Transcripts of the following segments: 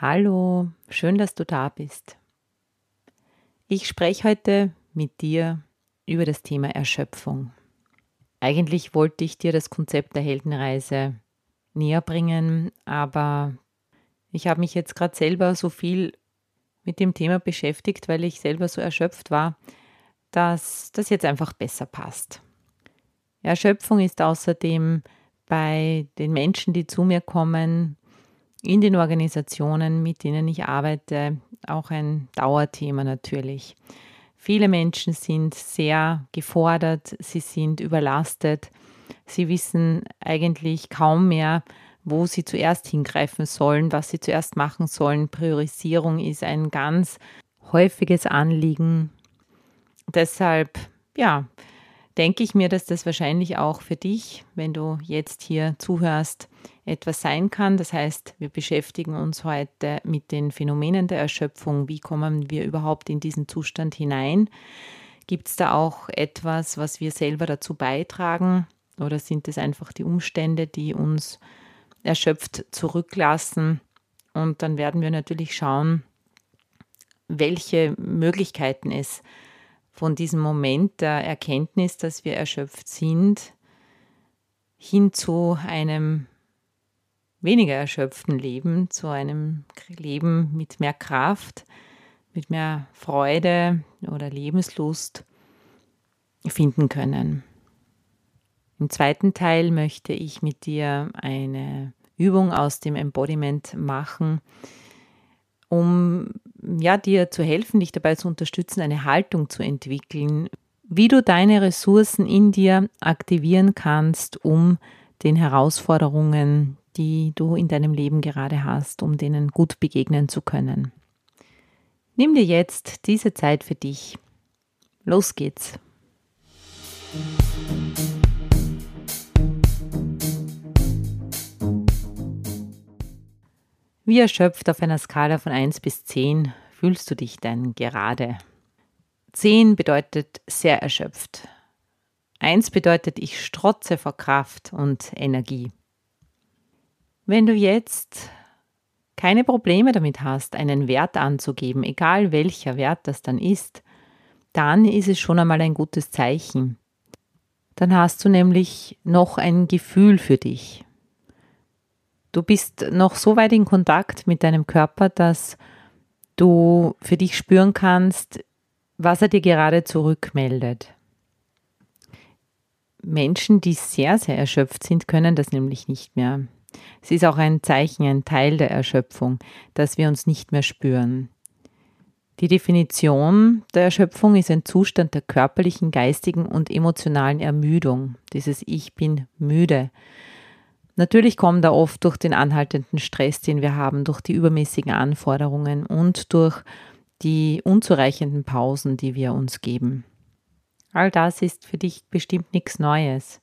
Hallo, schön, dass du da bist. Ich spreche heute mit dir über das Thema Erschöpfung. Eigentlich wollte ich dir das Konzept der Heldenreise näher bringen, aber ich habe mich jetzt gerade selber so viel mit dem Thema beschäftigt, weil ich selber so erschöpft war, dass das jetzt einfach besser passt. Erschöpfung ist außerdem bei den Menschen, die zu mir kommen, in den Organisationen, mit denen ich arbeite, auch ein Dauerthema natürlich. Viele Menschen sind sehr gefordert, sie sind überlastet, sie wissen eigentlich kaum mehr, wo sie zuerst hingreifen sollen, was sie zuerst machen sollen. Priorisierung ist ein ganz häufiges Anliegen. Deshalb, ja, denke ich mir, dass das wahrscheinlich auch für dich, wenn du jetzt hier zuhörst, etwas sein kann. Das heißt, wir beschäftigen uns heute mit den Phänomenen der Erschöpfung. Wie kommen wir überhaupt in diesen Zustand hinein? Gibt es da auch etwas, was wir selber dazu beitragen? Oder sind es einfach die Umstände, die uns erschöpft zurücklassen? Und dann werden wir natürlich schauen, welche Möglichkeiten es von diesem Moment der Erkenntnis, dass wir erschöpft sind, hin zu einem weniger erschöpften Leben, zu einem Leben mit mehr Kraft, mit mehr Freude oder Lebenslust finden können. Im zweiten Teil möchte ich mit dir eine Übung aus dem Embodiment machen, um ja, dir zu helfen, dich dabei zu unterstützen, eine Haltung zu entwickeln, wie du deine Ressourcen in dir aktivieren kannst, um den Herausforderungen, die du in deinem Leben gerade hast, um denen gut begegnen zu können. Nimm dir jetzt diese Zeit für dich. Los geht's. Wie erschöpft auf einer Skala von 1 bis 10 fühlst du dich denn gerade? 10 bedeutet sehr erschöpft. 1 bedeutet, ich strotze vor Kraft und Energie. Wenn du jetzt keine Probleme damit hast, einen Wert anzugeben, egal welcher Wert das dann ist, dann ist es schon einmal ein gutes Zeichen. Dann hast du nämlich noch ein Gefühl für dich. Du bist noch so weit in Kontakt mit deinem Körper, dass du für dich spüren kannst, was er dir gerade zurückmeldet. Menschen, die sehr, sehr erschöpft sind, können das nämlich nicht mehr. Es ist auch ein Zeichen, ein Teil der Erschöpfung, dass wir uns nicht mehr spüren. Die Definition der Erschöpfung ist ein Zustand der körperlichen, geistigen und emotionalen Ermüdung. Dieses Ich bin müde. Natürlich kommt da oft durch den anhaltenden Stress, den wir haben, durch die übermäßigen Anforderungen und durch die unzureichenden Pausen, die wir uns geben. All das ist für dich bestimmt nichts Neues.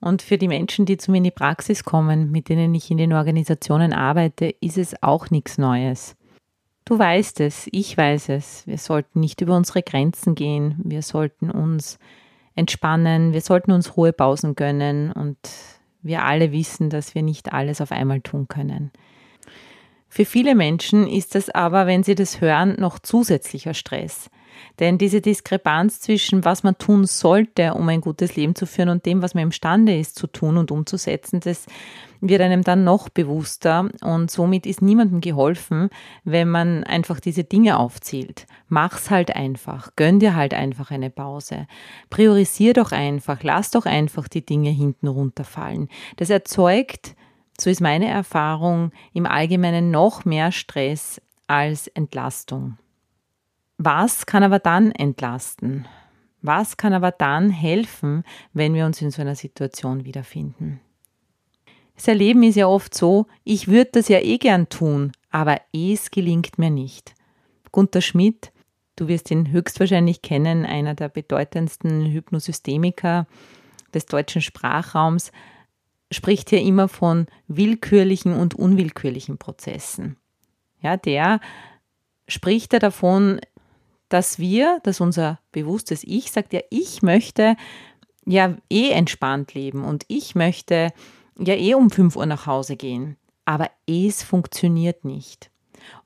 Und für die Menschen, die zu mir in die Praxis kommen, mit denen ich in den Organisationen arbeite, ist es auch nichts Neues. Du weißt es, ich weiß es. Wir sollten nicht über unsere Grenzen gehen. Wir sollten uns entspannen. Wir sollten uns hohe Pausen gönnen. Und wir alle wissen, dass wir nicht alles auf einmal tun können. Für viele Menschen ist das aber, wenn sie das hören, noch zusätzlicher Stress. Denn diese Diskrepanz zwischen was man tun sollte, um ein gutes Leben zu führen und dem, was man imstande ist zu tun und umzusetzen, das wird einem dann noch bewusster und somit ist niemandem geholfen, wenn man einfach diese Dinge aufzählt. Mach's halt einfach, gönn dir halt einfach eine Pause. Priorisier doch einfach, lass doch einfach die Dinge hinten runterfallen. Das erzeugt, so ist meine Erfahrung, im Allgemeinen noch mehr Stress als Entlastung. Was kann aber dann entlasten? Was kann aber dann helfen, wenn wir uns in so einer Situation wiederfinden? Das Erleben ist ja oft so, ich würde das ja eh gern tun, aber es gelingt mir nicht. Gunther Schmidt, du wirst ihn höchstwahrscheinlich kennen, einer der bedeutendsten Hypnosystemiker des deutschen Sprachraums, spricht hier immer von willkürlichen und unwillkürlichen Prozessen. Ja, der spricht er davon, dass wir, dass unser bewusstes Ich sagt, ja, ich möchte ja eh entspannt leben und ich möchte ja eh um 5 Uhr nach Hause gehen. Aber es funktioniert nicht.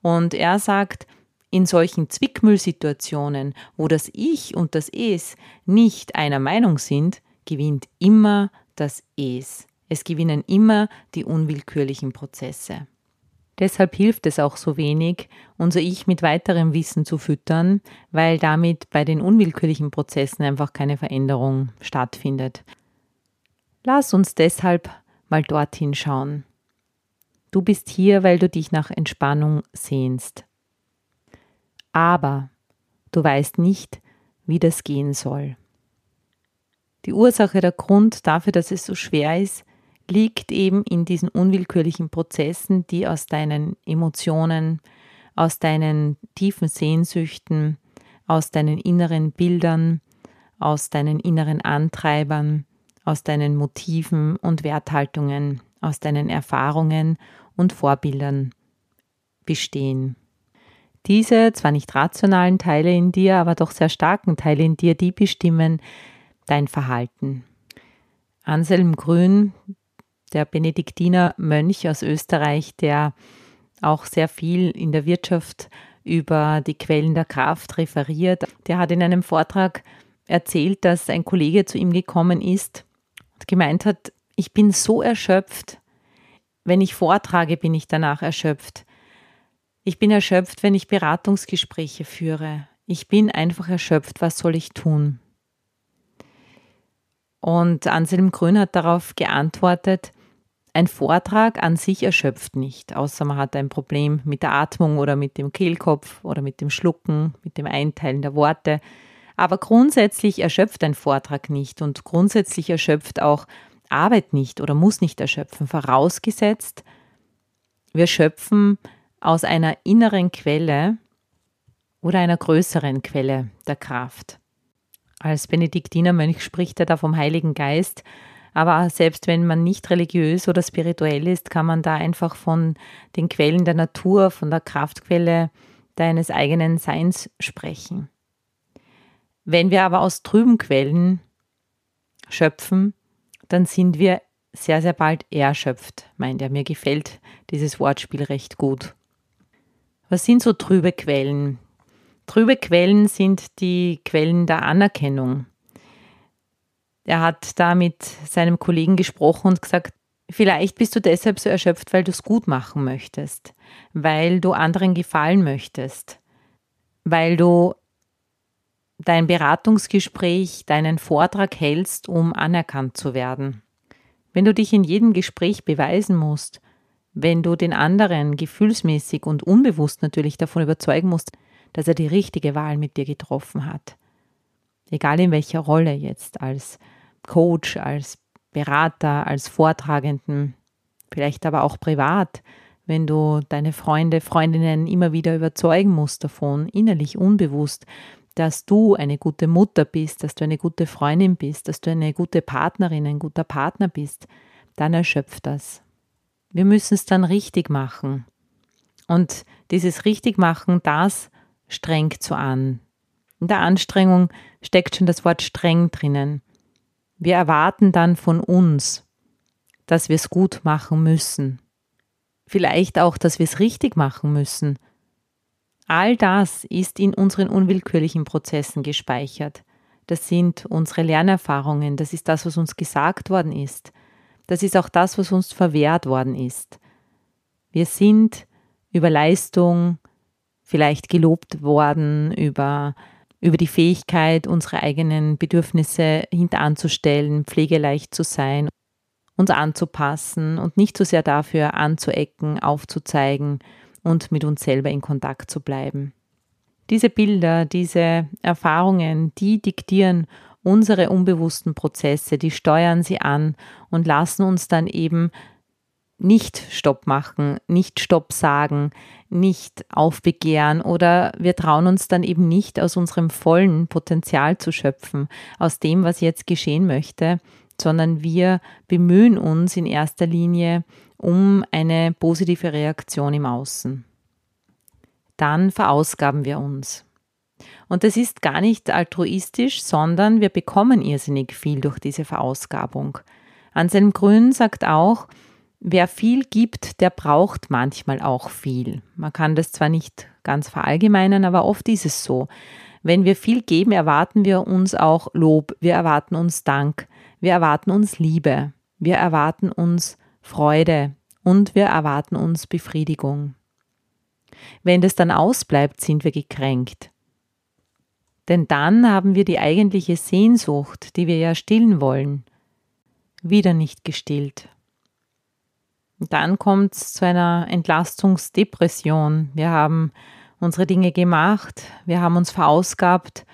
Und er sagt, in solchen Zwickmüllsituationen, wo das Ich und das Es nicht einer Meinung sind, gewinnt immer das Es. Es gewinnen immer die unwillkürlichen Prozesse. Deshalb hilft es auch so wenig, unser Ich mit weiterem Wissen zu füttern, weil damit bei den unwillkürlichen Prozessen einfach keine Veränderung stattfindet. Lass uns deshalb mal dorthin schauen. Du bist hier, weil du dich nach Entspannung sehnst. Aber du weißt nicht, wie das gehen soll. Die Ursache, der Grund dafür, dass es so schwer ist, liegt eben in diesen unwillkürlichen Prozessen, die aus deinen Emotionen, aus deinen tiefen Sehnsüchten, aus deinen inneren Bildern, aus deinen inneren Antreibern, aus deinen Motiven und Werthaltungen, aus deinen Erfahrungen und Vorbildern bestehen. Diese zwar nicht rationalen Teile in dir, aber doch sehr starken Teile in dir, die bestimmen dein Verhalten. Anselm Grün, der Benediktiner Mönch aus Österreich, der auch sehr viel in der Wirtschaft über die Quellen der Kraft referiert. Der hat in einem Vortrag erzählt, dass ein Kollege zu ihm gekommen ist und gemeint hat, ich bin so erschöpft, wenn ich vortrage, bin ich danach erschöpft. Ich bin erschöpft, wenn ich Beratungsgespräche führe. Ich bin einfach erschöpft, was soll ich tun? Und Anselm Grün hat darauf geantwortet, ein Vortrag an sich erschöpft nicht, außer man hat ein Problem mit der Atmung oder mit dem Kehlkopf oder mit dem Schlucken, mit dem Einteilen der Worte. Aber grundsätzlich erschöpft ein Vortrag nicht und grundsätzlich erschöpft auch Arbeit nicht oder muss nicht erschöpfen, vorausgesetzt, wir schöpfen aus einer inneren Quelle oder einer größeren Quelle der Kraft. Als Benediktinermönch spricht er da vom Heiligen Geist, aber selbst wenn man nicht religiös oder spirituell ist, kann man da einfach von den Quellen der Natur, von der Kraftquelle deines eigenen Seins sprechen. Wenn wir aber aus trüben Quellen schöpfen, dann sind wir sehr, sehr bald erschöpft, meint er. Mir gefällt dieses Wortspiel recht gut. Was sind so trübe Quellen? Trübe Quellen sind die Quellen der Anerkennung, er hat da mit seinem Kollegen gesprochen und gesagt, vielleicht bist du deshalb so erschöpft, weil du es gut machen möchtest, weil du anderen gefallen möchtest, weil du dein Beratungsgespräch, deinen Vortrag hältst, um anerkannt zu werden. Wenn du dich in jedem Gespräch beweisen musst, wenn du den anderen gefühlsmäßig und unbewusst natürlich davon überzeugen musst, dass er die richtige Wahl mit dir getroffen hat, egal in welcher Rolle jetzt, als Coach, als Berater, als Vortragenden, vielleicht aber auch privat, wenn du deine Freunde, Freundinnen immer wieder überzeugen musst davon, innerlich unbewusst, dass du eine gute Mutter bist, dass du eine gute Freundin bist, dass du eine gute Partnerin, ein guter Partner bist, dann erschöpft das. Wir müssen es dann richtig machen. Und dieses Richtigmachen, das strengt so an. In der Anstrengung steckt schon das Wort streng drinnen. Wir erwarten dann von uns, dass wir es gut machen müssen. Vielleicht auch, dass wir es richtig machen müssen. All das ist in unseren unwillkürlichen Prozessen gespeichert. Das sind unsere Lernerfahrungen, das ist das, was uns gesagt worden ist. Das ist auch das, was uns verwehrt worden ist. Wir sind über Leistung, vielleicht gelobt worden über, über die Fähigkeit, unsere eigenen Bedürfnisse hinteranzustellen, pflegeleicht zu sein, uns anzupassen und nicht so sehr dafür anzuecken, aufzuzeigen und mit uns selber in Kontakt zu bleiben. Diese Bilder, diese Erfahrungen, die diktieren unsere unbewussten Prozesse, die steuern sie an und lassen uns dann eben nicht Stopp machen, nicht Stopp sagen, nicht aufbegehren oder wir trauen uns dann eben nicht aus unserem vollen Potenzial zu schöpfen, aus dem, was jetzt geschehen möchte, sondern wir bemühen uns in erster Linie um eine positive Reaktion im Außen. Dann verausgaben wir uns. Und das ist gar nicht altruistisch, sondern wir bekommen irrsinnig viel durch diese Verausgabung. Anselm Grün sagt auch, wer viel gibt, der braucht manchmal auch viel. Man kann das zwar nicht ganz verallgemeinern, aber oft ist es so. Wenn wir viel geben, erwarten wir uns auch Lob, wir erwarten uns Dank, wir erwarten uns Liebe, wir erwarten uns Freude und wir erwarten uns Befriedigung. Wenn das dann ausbleibt, sind wir gekränkt. Denn dann haben wir die eigentliche Sehnsucht, die wir ja stillen wollen, wieder nicht gestillt. Dann kommt es zu einer Entlastungsdepression. Wir haben unsere Dinge gemacht, wir haben uns verausgabt,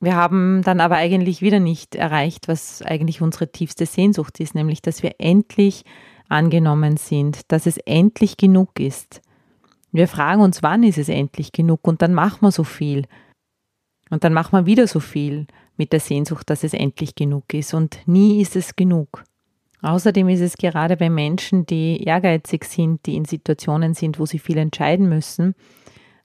wir haben dann aber eigentlich wieder nicht erreicht, was eigentlich unsere tiefste Sehnsucht ist, nämlich dass wir endlich angenommen sind, dass es endlich genug ist. Wir fragen uns, wann ist es endlich genug und dann machen wir so viel. Und dann machen wir wieder so viel mit der Sehnsucht, dass es endlich genug ist. Und nie ist es genug. Außerdem ist es gerade bei Menschen, die ehrgeizig sind, die in Situationen sind, wo sie viel entscheiden müssen,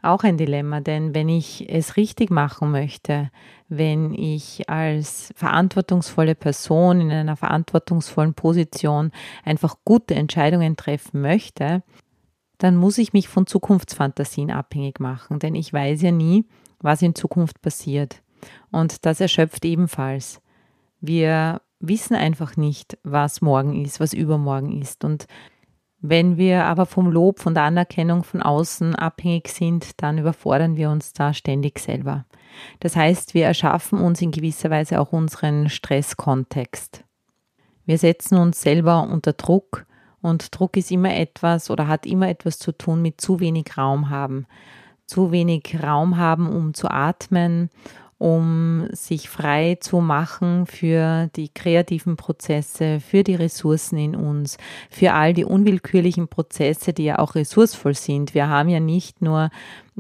auch ein Dilemma. Denn wenn ich es richtig machen möchte, wenn ich als verantwortungsvolle Person in einer verantwortungsvollen Position einfach gute Entscheidungen treffen möchte, dann muss ich mich von Zukunftsfantasien abhängig machen. Denn ich weiß ja nie, was in Zukunft passiert. Und das erschöpft ebenfalls. Wir wissen einfach nicht, was morgen ist, was übermorgen ist. Und wenn wir aber vom Lob, von der Anerkennung von außen abhängig sind, dann überfordern wir uns da ständig selber. Das heißt, wir erschaffen uns in gewisser Weise auch unseren Stresskontext. Wir setzen uns selber unter Druck und Druck ist immer etwas oder hat immer etwas zu tun mit zu wenig Raum haben. Zu wenig Raum haben, um zu atmen um sich frei zu machen für die kreativen Prozesse, für die Ressourcen in uns, für all die unwillkürlichen Prozesse, die ja auch ressourcevoll sind. Wir haben ja nicht nur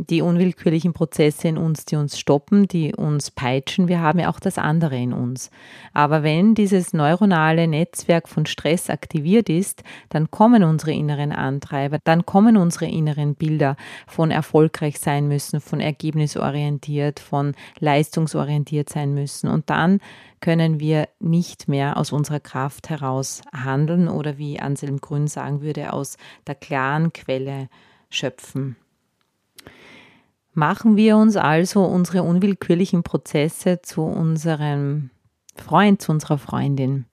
die unwillkürlichen Prozesse in uns, die uns stoppen, die uns peitschen. Wir haben ja auch das andere in uns. Aber wenn dieses neuronale Netzwerk von Stress aktiviert ist, dann kommen unsere inneren Antreiber, dann kommen unsere inneren Bilder von erfolgreich sein müssen, von ergebnisorientiert, von leistungsorientiert sein müssen. Und dann können wir nicht mehr aus unserer Kraft heraus handeln oder wie Anselm Grün sagen würde, aus der klaren Quelle schöpfen. Machen wir uns also unsere unwillkürlichen Prozesse zu unserem Freund, zu unserer Freundin.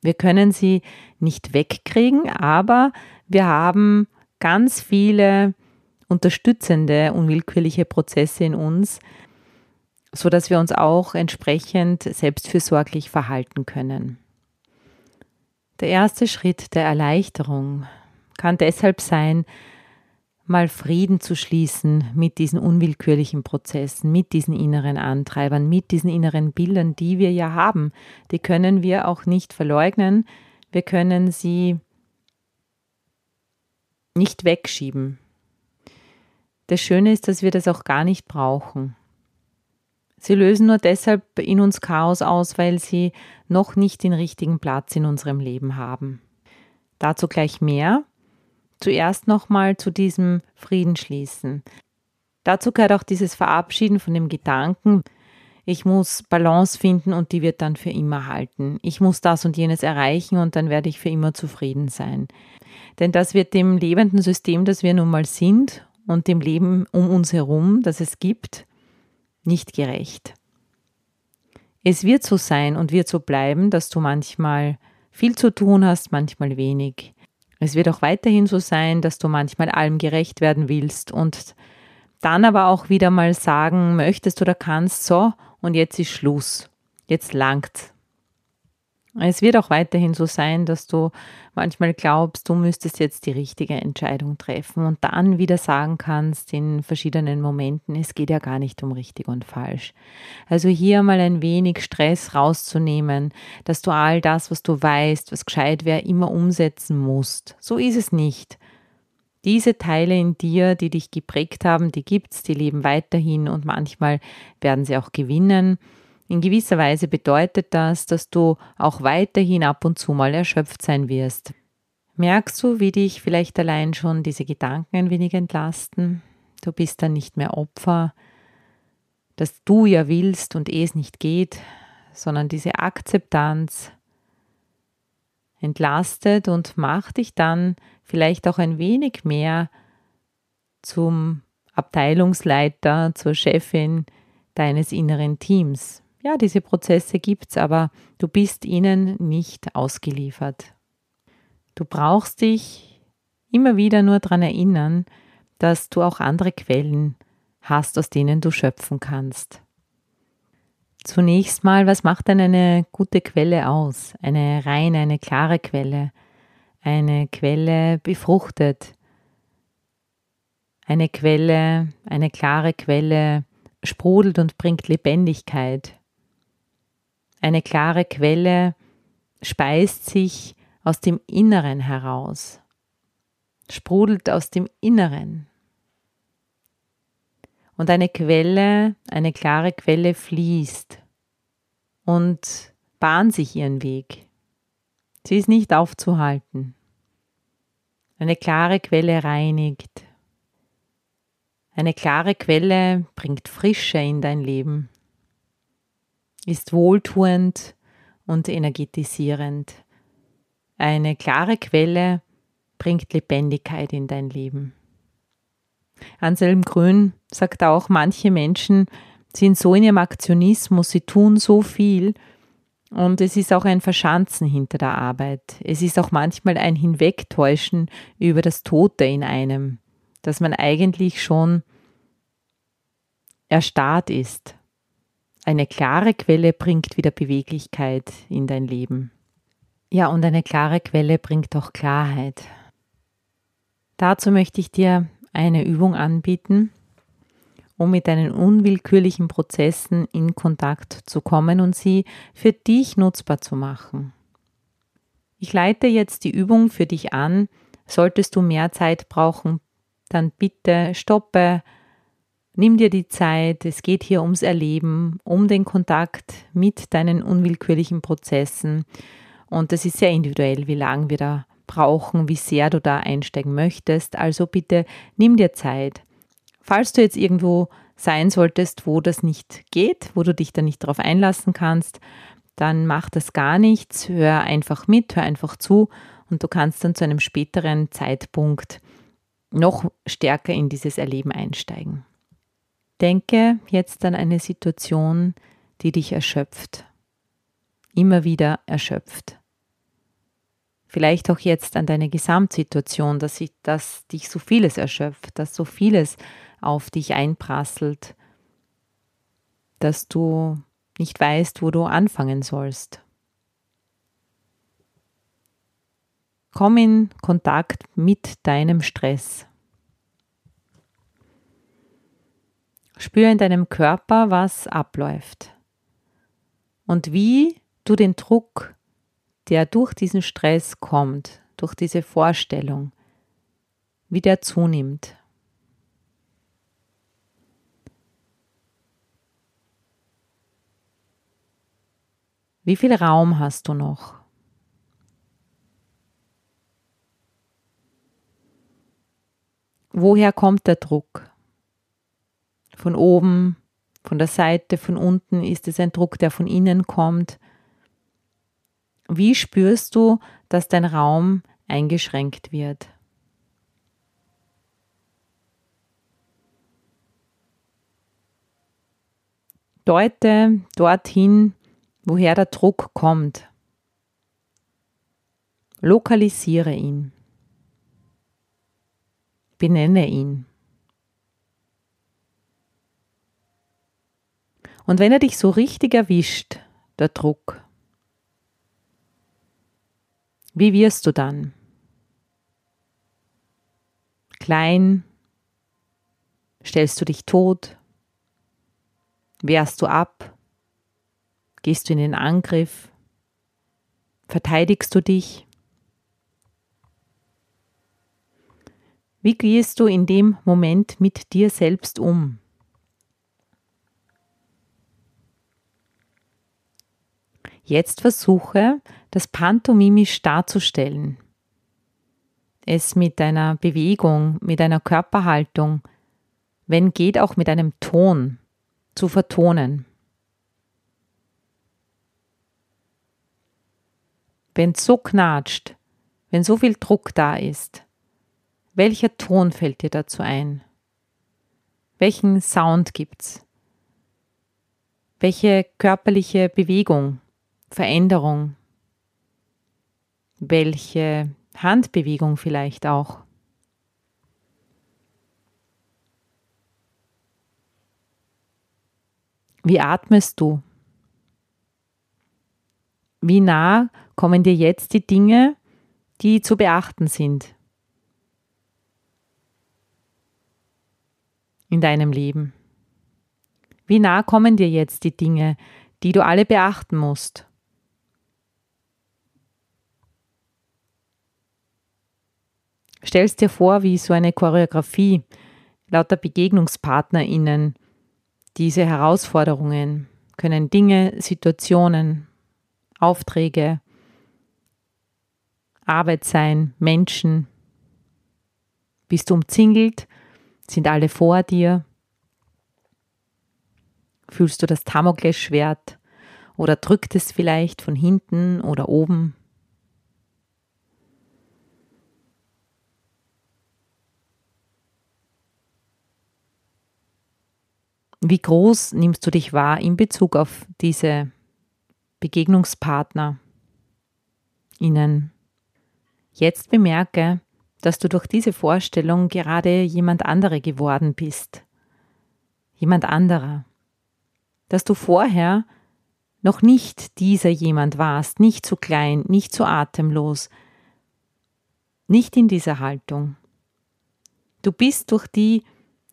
Wir können sie nicht wegkriegen, aber wir haben ganz viele unterstützende unwillkürliche Prozesse in uns, so dass wir uns auch entsprechend selbstfürsorglich verhalten können. Der erste Schritt der Erleichterung kann deshalb sein, mal Frieden zu schließen mit diesen unwillkürlichen Prozessen, mit diesen inneren Antreibern, mit diesen inneren Bildern, die wir ja haben. Die können wir auch nicht verleugnen. Wir können sie nicht wegschieben. Das Schöne ist, dass wir das auch gar nicht brauchen. Sie lösen nur deshalb in uns Chaos aus, weil sie noch nicht den richtigen Platz in unserem Leben haben. Dazu gleich mehr zuerst nochmal zu diesem Frieden schließen. Dazu gehört auch dieses Verabschieden von dem Gedanken, ich muss Balance finden und die wird dann für immer halten. Ich muss das und jenes erreichen und dann werde ich für immer zufrieden sein. Denn das wird dem lebenden System, das wir nun mal sind und dem Leben um uns herum, das es gibt, nicht gerecht. Es wird so sein und wird so bleiben, dass du manchmal viel zu tun hast, manchmal wenig. Es wird auch weiterhin so sein, dass du manchmal allem gerecht werden willst und dann aber auch wieder mal sagen möchtest oder kannst, so, und jetzt ist Schluss. Jetzt langt's. Es wird auch weiterhin so sein, dass du manchmal glaubst, du müsstest jetzt die richtige Entscheidung treffen und dann wieder sagen kannst in verschiedenen Momenten, es geht ja gar nicht um richtig und falsch. Also hier mal ein wenig Stress rauszunehmen, dass du all das, was du weißt, was gescheit wäre, immer umsetzen musst. So ist es nicht. Diese Teile in dir, die dich geprägt haben, die gibt's, die leben weiterhin und manchmal werden sie auch gewinnen. In gewisser Weise bedeutet das, dass du auch weiterhin ab und zu mal erschöpft sein wirst. Merkst du, wie dich vielleicht allein schon diese Gedanken ein wenig entlasten? Du bist dann nicht mehr Opfer, dass du ja willst und eh es nicht geht, sondern diese Akzeptanz entlastet und macht dich dann vielleicht auch ein wenig mehr zum Abteilungsleiter, zur Chefin deines inneren Teams. Ja, diese Prozesse gibt es, aber du bist ihnen nicht ausgeliefert. Du brauchst dich immer wieder nur daran erinnern, dass du auch andere Quellen hast, aus denen du schöpfen kannst. Zunächst mal, was macht denn eine gute Quelle aus? Eine reine, eine klare Quelle. Eine Quelle befruchtet. Eine Quelle, eine klare Quelle sprudelt und bringt Lebendigkeit. Eine klare Quelle speist sich aus dem Inneren heraus, sprudelt aus dem Inneren. Und eine Quelle, eine klare Quelle fließt und bahnt sich ihren Weg. Sie ist nicht aufzuhalten. Eine klare Quelle reinigt. Eine klare Quelle bringt Frische in dein Leben ist wohltuend und energetisierend. Eine klare Quelle bringt Lebendigkeit in dein Leben. Anselm Grün sagt auch, manche Menschen sind so in ihrem Aktionismus, sie tun so viel und es ist auch ein Verschanzen hinter der Arbeit. Es ist auch manchmal ein Hinwegtäuschen über das Tote in einem, dass man eigentlich schon erstarrt ist eine klare Quelle bringt wieder Beweglichkeit in dein Leben. Ja, und eine klare Quelle bringt auch Klarheit. Dazu möchte ich dir eine Übung anbieten, um mit deinen unwillkürlichen Prozessen in Kontakt zu kommen und sie für dich nutzbar zu machen. Ich leite jetzt die Übung für dich an. Solltest du mehr Zeit brauchen, dann bitte stoppe, Nimm dir die Zeit, es geht hier ums Erleben, um den Kontakt mit deinen unwillkürlichen Prozessen. Und das ist sehr individuell, wie lange wir da brauchen, wie sehr du da einsteigen möchtest. Also bitte nimm dir Zeit. Falls du jetzt irgendwo sein solltest, wo das nicht geht, wo du dich da nicht darauf einlassen kannst, dann mach das gar nichts. Hör einfach mit, hör einfach zu und du kannst dann zu einem späteren Zeitpunkt noch stärker in dieses Erleben einsteigen. Denke jetzt an eine Situation, die dich erschöpft, immer wieder erschöpft. Vielleicht auch jetzt an deine Gesamtsituation, dass, ich, dass dich so vieles erschöpft, dass so vieles auf dich einprasselt, dass du nicht weißt, wo du anfangen sollst. Komm in Kontakt mit deinem Stress. Spür in deinem Körper, was abläuft und wie du den Druck, der durch diesen Stress kommt, durch diese Vorstellung, wie der zunimmt. Wie viel Raum hast du noch? Woher kommt der Druck? Von oben, von der Seite, von unten ist es ein Druck, der von innen kommt. Wie spürst du, dass dein Raum eingeschränkt wird? Deute dorthin, woher der Druck kommt. Lokalisiere ihn. Benenne ihn. Und wenn er dich so richtig erwischt, der Druck, Wie wirst du dann? Klein? Stellst du dich tot? Wehrst du ab? Gehst du in den Angriff? Verteidigst du dich? Wie gehst du in dem Moment mit dir selbst um? Jetzt versuche, das pantomimisch darzustellen. Es mit einer Bewegung, mit einer Körperhaltung, wenn geht auch mit einem Ton zu vertonen. Wenn es so knatscht, wenn so viel Druck da ist, welcher Ton fällt dir dazu ein? Welchen Sound gibt's? Welche körperliche Bewegung Veränderung? Welche Handbewegung vielleicht auch? Wie atmest du? Wie nah kommen dir jetzt die Dinge, die zu beachten sind in deinem Leben? Wie nah kommen dir jetzt die Dinge, die du alle beachten musst? Stellst dir vor, wie so eine Choreografie lauter BegegnungspartnerInnen diese Herausforderungen können Dinge, Situationen, Aufträge, Arbeit sein, Menschen. Bist du umzingelt? Sind alle vor dir? Fühlst du das Damoklesschwert oder drückt es vielleicht von hinten oder oben? Wie groß nimmst du dich wahr in Bezug auf diese Begegnungspartner ihnen? Jetzt bemerke, dass du durch diese Vorstellung gerade jemand andere geworden bist. Jemand anderer. Dass du vorher noch nicht dieser jemand warst, nicht zu klein, nicht zu atemlos, nicht in dieser Haltung. Du bist durch die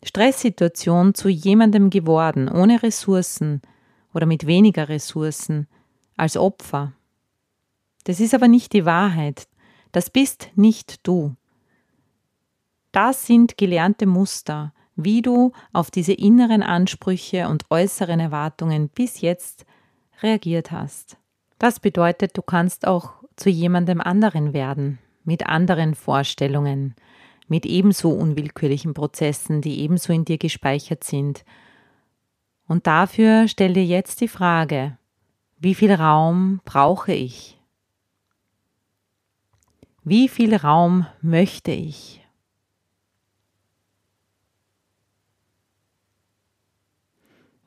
Stresssituation zu jemandem geworden, ohne Ressourcen oder mit weniger Ressourcen, als Opfer. Das ist aber nicht die Wahrheit. Das bist nicht du. Das sind gelernte Muster, wie du auf diese inneren Ansprüche und äußeren Erwartungen bis jetzt reagiert hast. Das bedeutet, du kannst auch zu jemandem anderen werden, mit anderen Vorstellungen, mit ebenso unwillkürlichen Prozessen, die ebenso in dir gespeichert sind. Und dafür stell dir jetzt die Frage, wie viel Raum brauche ich? Wie viel Raum möchte ich?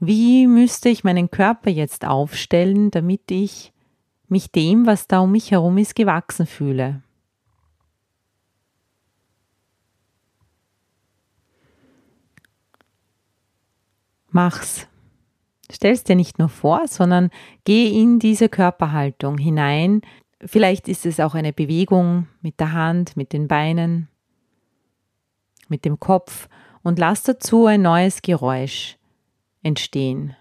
Wie müsste ich meinen Körper jetzt aufstellen, damit ich mich dem, was da um mich herum ist, gewachsen fühle? Mach's. Stell's dir nicht nur vor, sondern geh in diese Körperhaltung hinein. Vielleicht ist es auch eine Bewegung mit der Hand, mit den Beinen, mit dem Kopf und lass dazu ein neues Geräusch entstehen.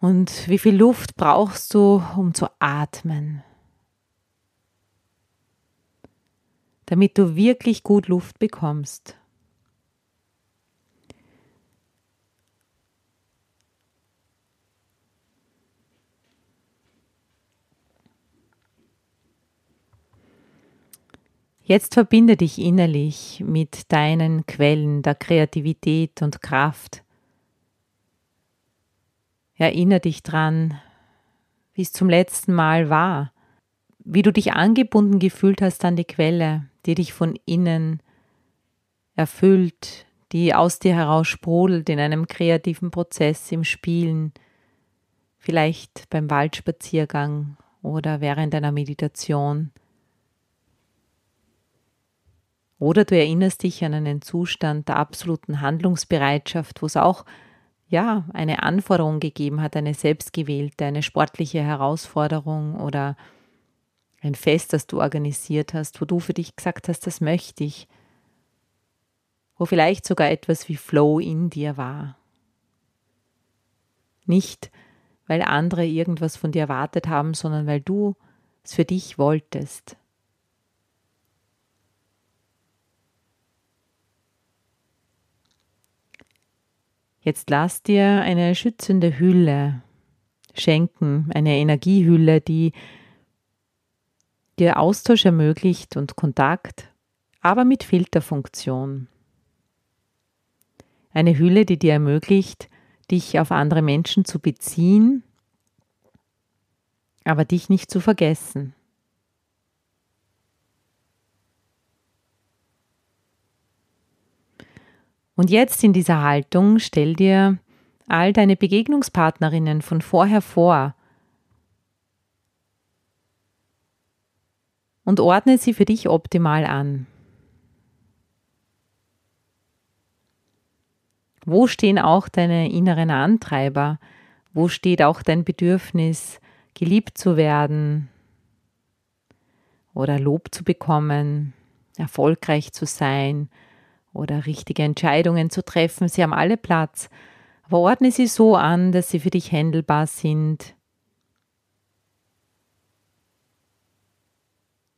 Und wie viel Luft brauchst du, um zu atmen? Damit du wirklich gut Luft bekommst. Jetzt verbinde dich innerlich mit deinen Quellen der Kreativität und Kraft. Erinnere dich dran, wie es zum letzten Mal war, wie du dich angebunden gefühlt hast an die Quelle, die dich von innen erfüllt, die aus dir heraus sprudelt in einem kreativen Prozess im Spielen, vielleicht beim Waldspaziergang oder während einer Meditation. Oder du erinnerst dich an einen Zustand der absoluten Handlungsbereitschaft, wo es auch ja, eine Anforderung gegeben hat, eine selbstgewählte, eine sportliche Herausforderung oder ein Fest, das du organisiert hast, wo du für dich gesagt hast, das möchte ich, wo vielleicht sogar etwas wie Flow in dir war. Nicht, weil andere irgendwas von dir erwartet haben, sondern weil du es für dich wolltest. Jetzt lass dir eine schützende Hülle schenken, eine Energiehülle, die dir Austausch ermöglicht und Kontakt, aber mit Filterfunktion. Eine Hülle, die dir ermöglicht, dich auf andere Menschen zu beziehen, aber dich nicht zu vergessen. Und jetzt in dieser Haltung stell dir all deine Begegnungspartnerinnen von vorher vor und ordne sie für dich optimal an. Wo stehen auch deine inneren Antreiber? Wo steht auch dein Bedürfnis, geliebt zu werden oder Lob zu bekommen, erfolgreich zu sein, oder richtige Entscheidungen zu treffen. Sie haben alle Platz. Aber ordne sie so an, dass sie für dich händelbar sind.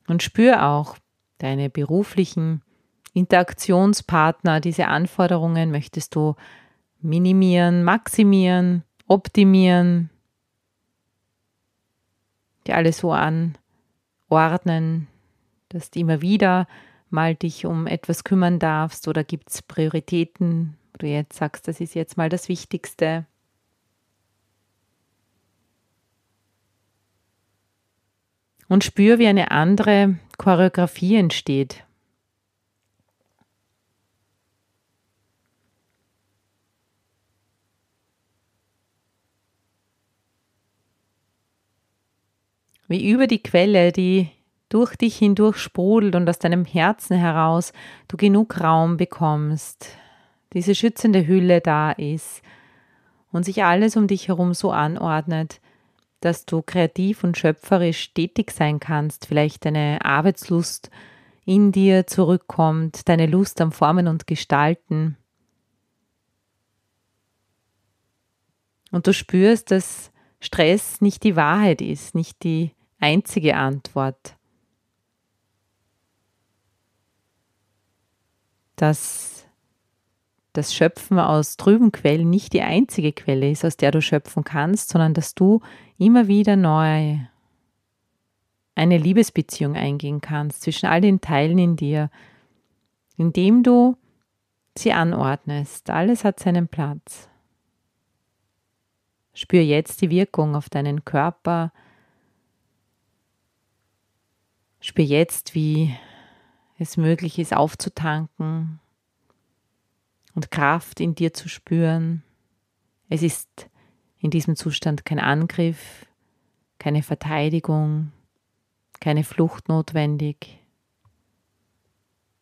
Und spür auch deine beruflichen Interaktionspartner, diese Anforderungen möchtest du minimieren, maximieren, optimieren, die alle so anordnen, dass die immer wieder mal dich um etwas kümmern darfst oder gibt es Prioritäten, wo du jetzt sagst, das ist jetzt mal das Wichtigste. Und spür, wie eine andere Choreografie entsteht. Wie über die Quelle, die durch dich hindurch sprudelt und aus deinem Herzen heraus du genug Raum bekommst, diese schützende Hülle da ist und sich alles um dich herum so anordnet, dass du kreativ und schöpferisch tätig sein kannst, vielleicht deine Arbeitslust in dir zurückkommt, deine Lust am Formen und Gestalten. Und du spürst, dass Stress nicht die Wahrheit ist, nicht die einzige Antwort. Dass das Schöpfen aus trüben Quellen nicht die einzige Quelle ist, aus der du schöpfen kannst, sondern dass du immer wieder neu eine Liebesbeziehung eingehen kannst zwischen all den Teilen in dir, indem du sie anordnest. Alles hat seinen Platz. Spür jetzt die Wirkung auf deinen Körper. Spür jetzt, wie es möglich ist, aufzutanken und Kraft in dir zu spüren. Es ist in diesem Zustand kein Angriff, keine Verteidigung, keine Flucht notwendig.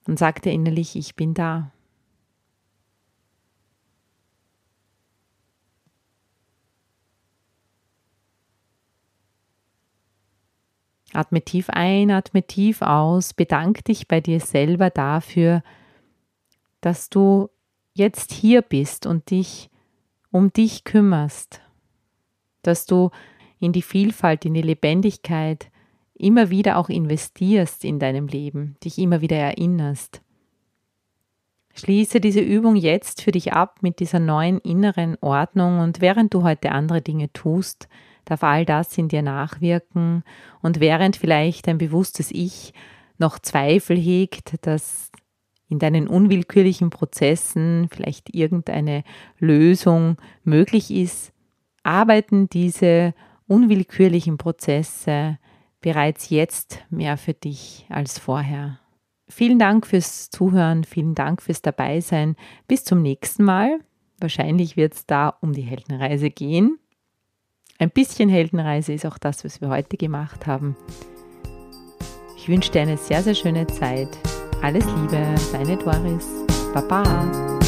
Und sag dir innerlich, ich bin da. Atme tief ein, atme tief aus, bedank dich bei dir selber dafür, dass du jetzt hier bist und dich um dich kümmerst, dass du in die Vielfalt, in die Lebendigkeit immer wieder auch investierst in deinem Leben, dich immer wieder erinnerst. Schließe diese Übung jetzt für dich ab mit dieser neuen inneren Ordnung und während du heute andere Dinge tust, darf all das in dir nachwirken und während vielleicht ein bewusstes Ich noch Zweifel hegt, dass in deinen unwillkürlichen Prozessen vielleicht irgendeine Lösung möglich ist, arbeiten diese unwillkürlichen Prozesse bereits jetzt mehr für dich als vorher. Vielen Dank fürs Zuhören, vielen Dank fürs Dabeisein. Bis zum nächsten Mal. Wahrscheinlich wird es da um die Heldenreise gehen. Ein bisschen Heldenreise ist auch das, was wir heute gemacht haben. Ich wünsche dir eine sehr, sehr schöne Zeit. Alles Liebe, deine Doris. Baba.